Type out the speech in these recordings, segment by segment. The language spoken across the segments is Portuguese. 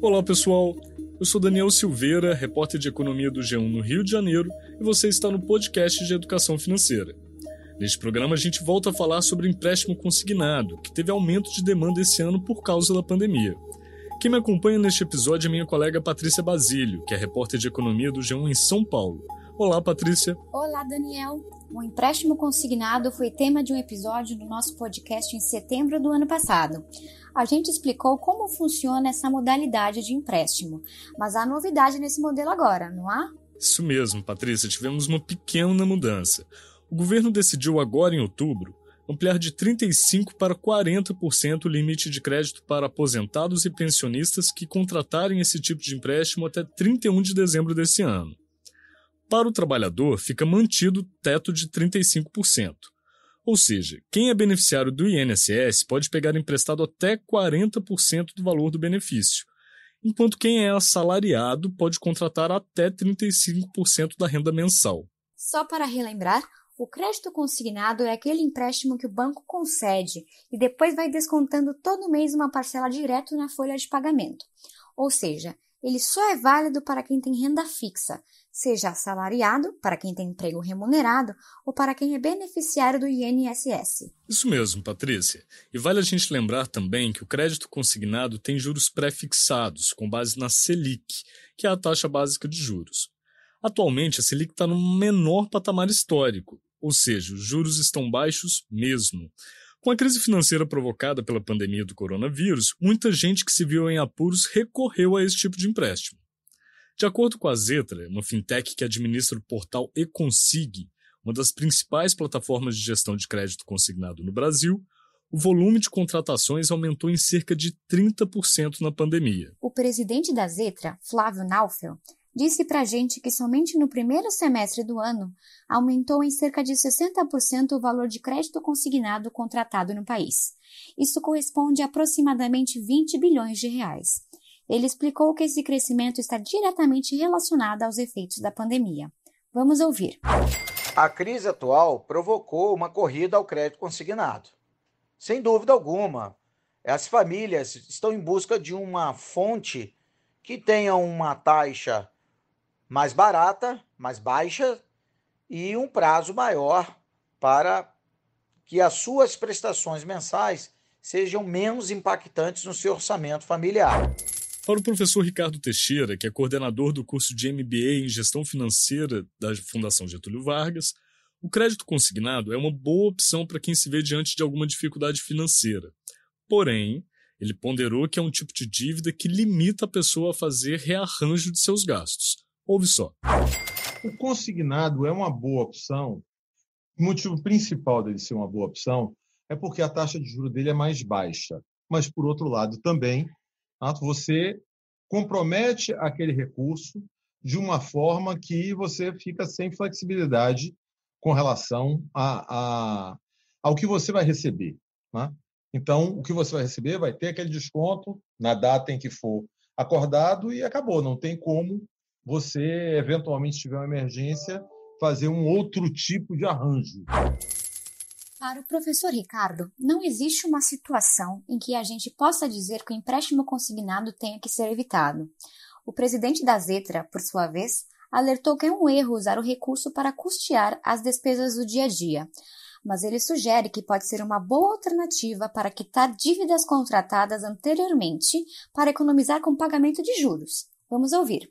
Olá pessoal, eu sou Daniel Silveira, repórter de economia do G1 no Rio de Janeiro, e você está no podcast de educação financeira. Neste programa a gente volta a falar sobre empréstimo consignado, que teve aumento de demanda esse ano por causa da pandemia. Quem me acompanha neste episódio é minha colega Patrícia Basílio, que é repórter de economia do G1 em São Paulo. Olá, Patrícia. Olá, Daniel. O empréstimo consignado foi tema de um episódio do nosso podcast em setembro do ano passado. A gente explicou como funciona essa modalidade de empréstimo, mas há novidade nesse modelo agora, não há? Isso mesmo, Patrícia, tivemos uma pequena mudança. O governo decidiu agora em outubro ampliar de 35% para 40% o limite de crédito para aposentados e pensionistas que contratarem esse tipo de empréstimo até 31 de dezembro desse ano. Para o trabalhador, fica mantido o teto de 35%. Ou seja, quem é beneficiário do INSS pode pegar emprestado até 40% do valor do benefício, enquanto quem é assalariado pode contratar até 35% da renda mensal. Só para relembrar, o crédito consignado é aquele empréstimo que o banco concede e depois vai descontando todo mês uma parcela direto na folha de pagamento. Ou seja, ele só é válido para quem tem renda fixa, seja assalariado, para quem tem emprego remunerado, ou para quem é beneficiário do INSS. Isso mesmo, Patrícia. E vale a gente lembrar também que o crédito consignado tem juros pré-fixados, com base na Selic, que é a taxa básica de juros. Atualmente, a Selic está no menor patamar histórico, ou seja, os juros estão baixos mesmo. Com a crise financeira provocada pela pandemia do coronavírus, muita gente que se viu em apuros recorreu a esse tipo de empréstimo. De acordo com a Zetra, uma fintech que administra o portal Econsig, uma das principais plataformas de gestão de crédito consignado no Brasil, o volume de contratações aumentou em cerca de 30% na pandemia. O presidente da Zetra, Flávio Naufel, disse para a gente que somente no primeiro semestre do ano aumentou em cerca de 60% o valor de crédito consignado contratado no país. Isso corresponde a aproximadamente 20 bilhões de reais. Ele explicou que esse crescimento está diretamente relacionado aos efeitos da pandemia. Vamos ouvir. A crise atual provocou uma corrida ao crédito consignado. Sem dúvida alguma, as famílias estão em busca de uma fonte que tenha uma taxa mais barata, mais baixa e um prazo maior para que as suas prestações mensais sejam menos impactantes no seu orçamento familiar. Para o professor Ricardo Teixeira, que é coordenador do curso de MBA em Gestão Financeira da Fundação Getúlio Vargas, o crédito consignado é uma boa opção para quem se vê diante de alguma dificuldade financeira. Porém, ele ponderou que é um tipo de dívida que limita a pessoa a fazer rearranjo de seus gastos. Ouve só. O consignado é uma boa opção. O motivo principal dele ser uma boa opção é porque a taxa de juros dele é mais baixa. Mas, por outro lado, também, tá, você compromete aquele recurso de uma forma que você fica sem flexibilidade com relação a, a, ao que você vai receber. Né? Então, o que você vai receber vai ter aquele desconto na data em que for acordado e acabou. Não tem como você, eventualmente, se tiver uma emergência, fazer um outro tipo de arranjo. Para o professor Ricardo, não existe uma situação em que a gente possa dizer que o empréstimo consignado tenha que ser evitado. O presidente da Zetra, por sua vez, alertou que é um erro usar o recurso para custear as despesas do dia a dia, mas ele sugere que pode ser uma boa alternativa para quitar dívidas contratadas anteriormente para economizar com pagamento de juros. Vamos ouvir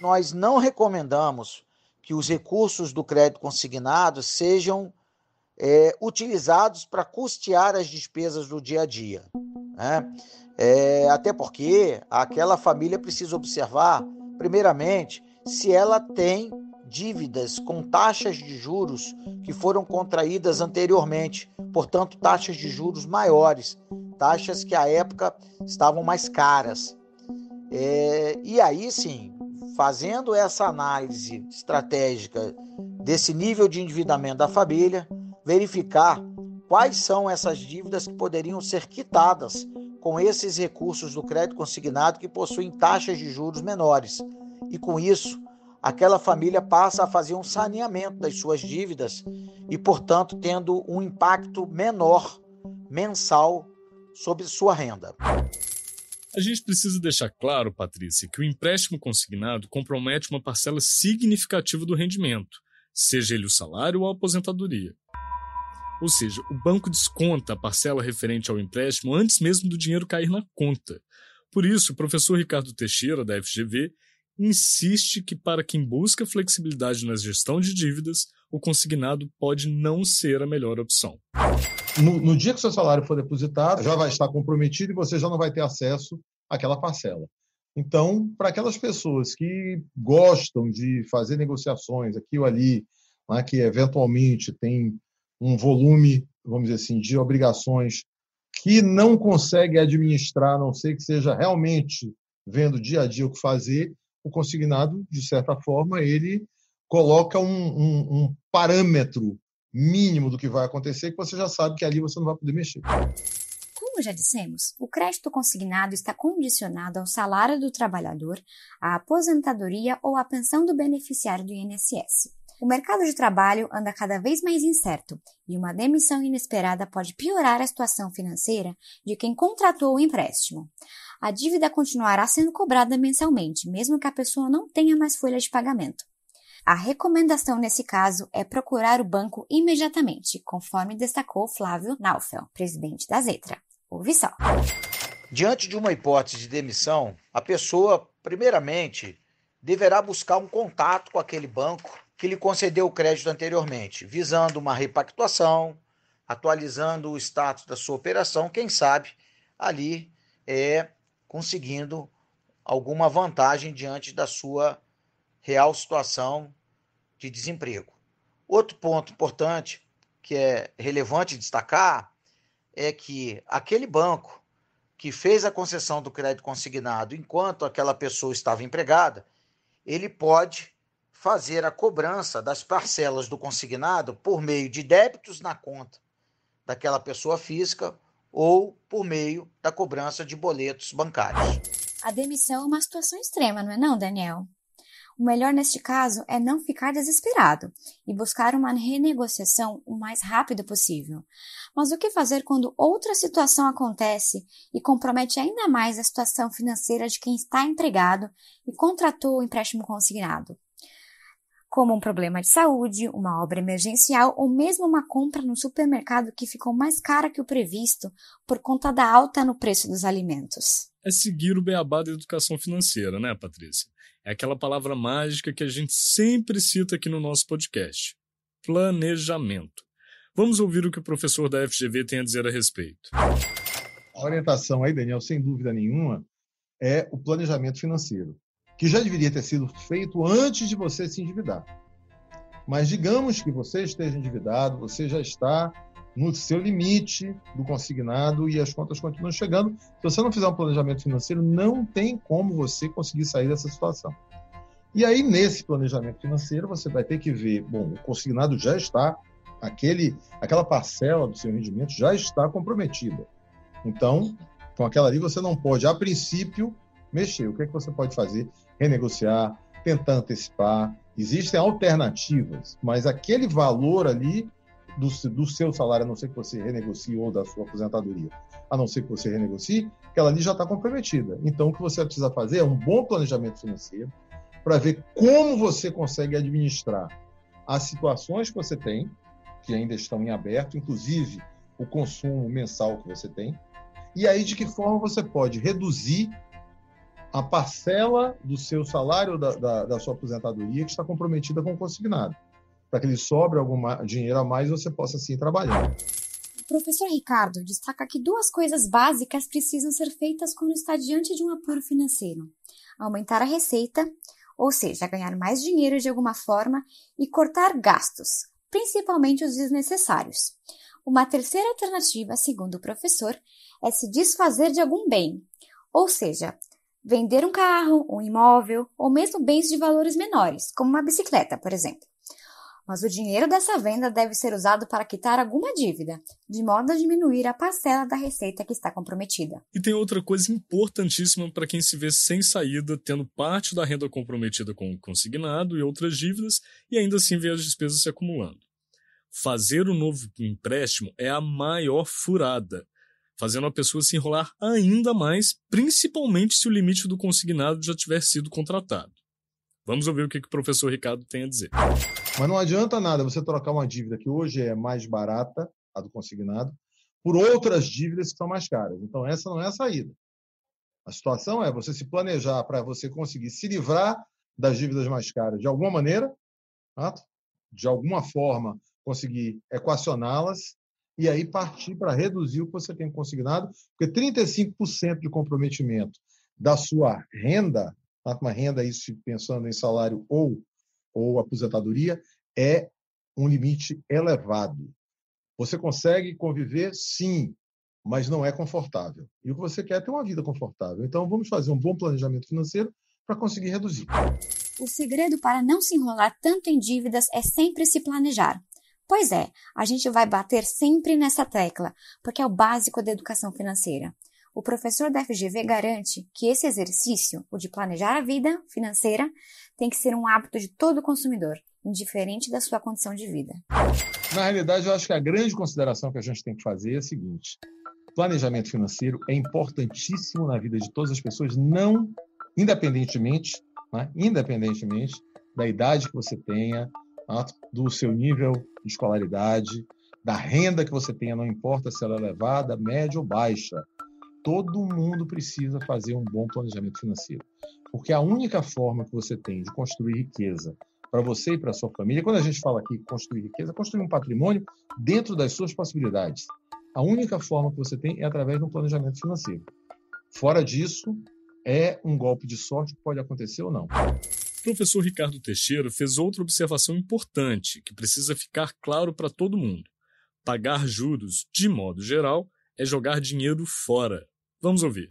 nós não recomendamos que os recursos do crédito consignado sejam é, utilizados para custear as despesas do dia a dia. Né? É, até porque aquela família precisa observar, primeiramente, se ela tem dívidas com taxas de juros que foram contraídas anteriormente, portanto, taxas de juros maiores, taxas que à época estavam mais caras. É, e aí sim, fazendo essa análise estratégica desse nível de endividamento da família, verificar quais são essas dívidas que poderiam ser quitadas com esses recursos do crédito consignado que possuem taxas de juros menores. E com isso, aquela família passa a fazer um saneamento das suas dívidas e, portanto, tendo um impacto menor mensal sobre sua renda. A gente precisa deixar claro, Patrícia, que o empréstimo consignado compromete uma parcela significativa do rendimento, seja ele o salário ou a aposentadoria. Ou seja, o banco desconta a parcela referente ao empréstimo antes mesmo do dinheiro cair na conta. Por isso, o professor Ricardo Teixeira, da FGV, insiste que, para quem busca flexibilidade na gestão de dívidas, o consignado pode não ser a melhor opção. No, no dia que seu salário for depositado, já vai estar comprometido e você já não vai ter acesso àquela parcela. Então, para aquelas pessoas que gostam de fazer negociações aqui ou ali, né, que eventualmente tem um volume, vamos dizer assim, de obrigações que não consegue administrar, a não ser que seja realmente vendo dia a dia o que fazer, o consignado, de certa forma, ele coloca um, um, um parâmetro mínimo do que vai acontecer que você já sabe que ali você não vai poder mexer. Como já dissemos, o crédito consignado está condicionado ao salário do trabalhador, à aposentadoria ou à pensão do beneficiário do INSS. O mercado de trabalho anda cada vez mais incerto e uma demissão inesperada pode piorar a situação financeira de quem contratou o empréstimo. A dívida continuará sendo cobrada mensalmente, mesmo que a pessoa não tenha mais folha de pagamento. A recomendação nesse caso é procurar o banco imediatamente, conforme destacou Flávio Naufel, presidente da Zetra. Ouve só. Diante de uma hipótese de demissão, a pessoa, primeiramente, deverá buscar um contato com aquele banco que lhe concedeu o crédito anteriormente, visando uma repactuação, atualizando o status da sua operação, quem sabe ali é conseguindo alguma vantagem diante da sua real situação de desemprego. Outro ponto importante que é relevante destacar é que aquele banco que fez a concessão do crédito consignado enquanto aquela pessoa estava empregada, ele pode fazer a cobrança das parcelas do consignado por meio de débitos na conta daquela pessoa física ou por meio da cobrança de boletos bancários. A demissão é uma situação extrema, não é não, Daniel? O melhor neste caso é não ficar desesperado e buscar uma renegociação o mais rápido possível. Mas o que fazer quando outra situação acontece e compromete ainda mais a situação financeira de quem está empregado e contratou o empréstimo consignado? como um problema de saúde, uma obra emergencial ou mesmo uma compra no supermercado que ficou mais cara que o previsto por conta da alta no preço dos alimentos. É seguir o beabá da educação financeira, né, Patrícia? É aquela palavra mágica que a gente sempre cita aqui no nosso podcast: planejamento. Vamos ouvir o que o professor da FGV tem a dizer a respeito. A orientação aí, Daniel, sem dúvida nenhuma, é o planejamento financeiro que já deveria ter sido feito antes de você se endividar. Mas digamos que você esteja endividado, você já está no seu limite do consignado e as contas continuam chegando. Se você não fizer um planejamento financeiro, não tem como você conseguir sair dessa situação. E aí, nesse planejamento financeiro, você vai ter que ver, bom, o consignado já está, aquele, aquela parcela do seu rendimento já está comprometida. Então, com aquela ali, você não pode, a princípio, mexer. O que, é que você pode fazer? renegociar, tentar antecipar. Existem alternativas, mas aquele valor ali do, do seu salário, a não ser que você renegocie, ou da sua aposentadoria, a não ser que você renegocie, aquela ali já está comprometida. Então, o que você precisa fazer é um bom planejamento financeiro para ver como você consegue administrar as situações que você tem, que ainda estão em aberto, inclusive o consumo mensal que você tem, e aí de que forma você pode reduzir a parcela do seu salário da, da, da sua aposentadoria que está comprometida com o consignado, para que lhe sobre algum dinheiro a mais você possa assim trabalhar. O professor Ricardo destaca que duas coisas básicas precisam ser feitas quando está diante de um apuro financeiro: aumentar a receita, ou seja, ganhar mais dinheiro de alguma forma, e cortar gastos, principalmente os desnecessários. Uma terceira alternativa, segundo o professor, é se desfazer de algum bem, ou seja, vender um carro, um imóvel ou mesmo bens de valores menores, como uma bicicleta, por exemplo. Mas o dinheiro dessa venda deve ser usado para quitar alguma dívida, de modo a diminuir a parcela da receita que está comprometida. E tem outra coisa importantíssima para quem se vê sem saída, tendo parte da renda comprometida com o consignado e outras dívidas, e ainda assim vê as despesas se acumulando. Fazer o um novo empréstimo é a maior furada fazendo a pessoa se enrolar ainda mais, principalmente se o limite do consignado já tiver sido contratado. Vamos ouvir o que, que o professor Ricardo tem a dizer. Mas não adianta nada você trocar uma dívida que hoje é mais barata, a do consignado, por outras dívidas que são mais caras. Então, essa não é a saída. A situação é você se planejar para você conseguir se livrar das dívidas mais caras de alguma maneira, de alguma forma conseguir equacioná-las e aí partir para reduzir o que você tem consignado, porque 35% de comprometimento da sua renda uma renda, isso pensando em salário ou, ou aposentadoria, é um limite elevado. Você consegue conviver, sim, mas não é confortável. E o que você quer é ter uma vida confortável. Então, vamos fazer um bom planejamento financeiro para conseguir reduzir. O segredo para não se enrolar tanto em dívidas é sempre se planejar. Pois é, a gente vai bater sempre nessa tecla, porque é o básico da educação financeira. O professor da FGV garante que esse exercício, o de planejar a vida financeira, tem que ser um hábito de todo consumidor, indiferente da sua condição de vida. Na realidade, eu acho que a grande consideração que a gente tem que fazer é a seguinte: planejamento financeiro é importantíssimo na vida de todas as pessoas, não independentemente, né, independentemente da idade que você tenha, né, do seu nível de escolaridade, da renda que você tenha, não importa se ela é elevada, média ou baixa todo mundo precisa fazer um bom planejamento financeiro. Porque a única forma que você tem de construir riqueza para você e para sua família, quando a gente fala aqui construir riqueza, construir um patrimônio dentro das suas possibilidades. A única forma que você tem é através de um planejamento financeiro. Fora disso, é um golpe de sorte que pode acontecer ou não. O professor Ricardo Teixeira fez outra observação importante que precisa ficar claro para todo mundo. Pagar juros, de modo geral, é jogar dinheiro fora. Vamos ouvir.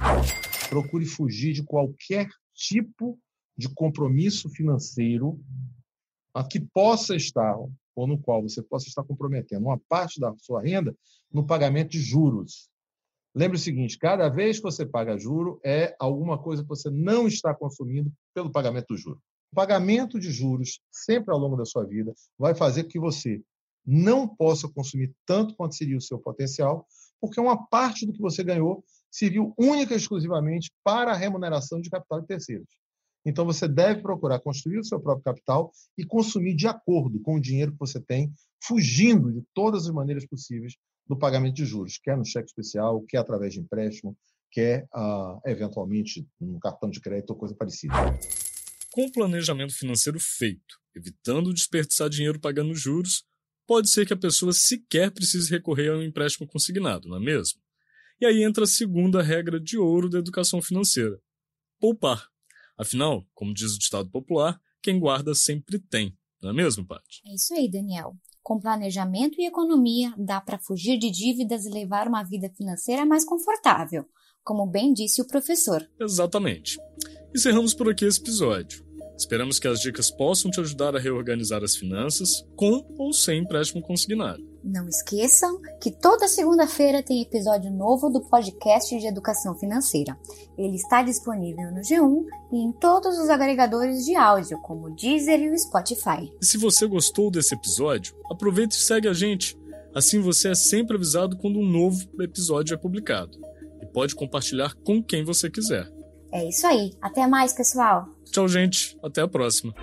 Procure fugir de qualquer tipo de compromisso financeiro que possa estar ou no qual você possa estar comprometendo uma parte da sua renda no pagamento de juros. Lembre o seguinte: cada vez que você paga juro, é alguma coisa que você não está consumindo pelo pagamento do juro. O pagamento de juros, sempre ao longo da sua vida, vai fazer com que você não possa consumir tanto quanto seria o seu potencial, porque uma parte do que você ganhou serviu única e exclusivamente para a remuneração de capital de terceiros. Então, você deve procurar construir o seu próprio capital e consumir de acordo com o dinheiro que você tem, fugindo de todas as maneiras possíveis do pagamento de juros, quer no cheque especial, quer através de empréstimo, quer, uh, eventualmente, um cartão de crédito ou coisa parecida. Com o planejamento financeiro feito, evitando desperdiçar dinheiro pagando juros, pode ser que a pessoa sequer precise recorrer a um empréstimo consignado, não é mesmo? E aí entra a segunda regra de ouro da educação financeira: poupar. Afinal, como diz o ditado popular, quem guarda sempre tem. Não é mesmo, Paty? É isso aí, Daniel. Com planejamento e economia, dá para fugir de dívidas e levar uma vida financeira mais confortável, como bem disse o professor. Exatamente. Encerramos por aqui esse episódio. Esperamos que as dicas possam te ajudar a reorganizar as finanças com ou sem empréstimo consignado. Não esqueçam que toda segunda-feira tem episódio novo do podcast de educação financeira. Ele está disponível no G1 e em todos os agregadores de áudio, como o Deezer e o Spotify. E se você gostou desse episódio, aproveite e segue a gente. Assim você é sempre avisado quando um novo episódio é publicado. E pode compartilhar com quem você quiser. É isso aí. Até mais, pessoal! Tchau, gente. Até a próxima.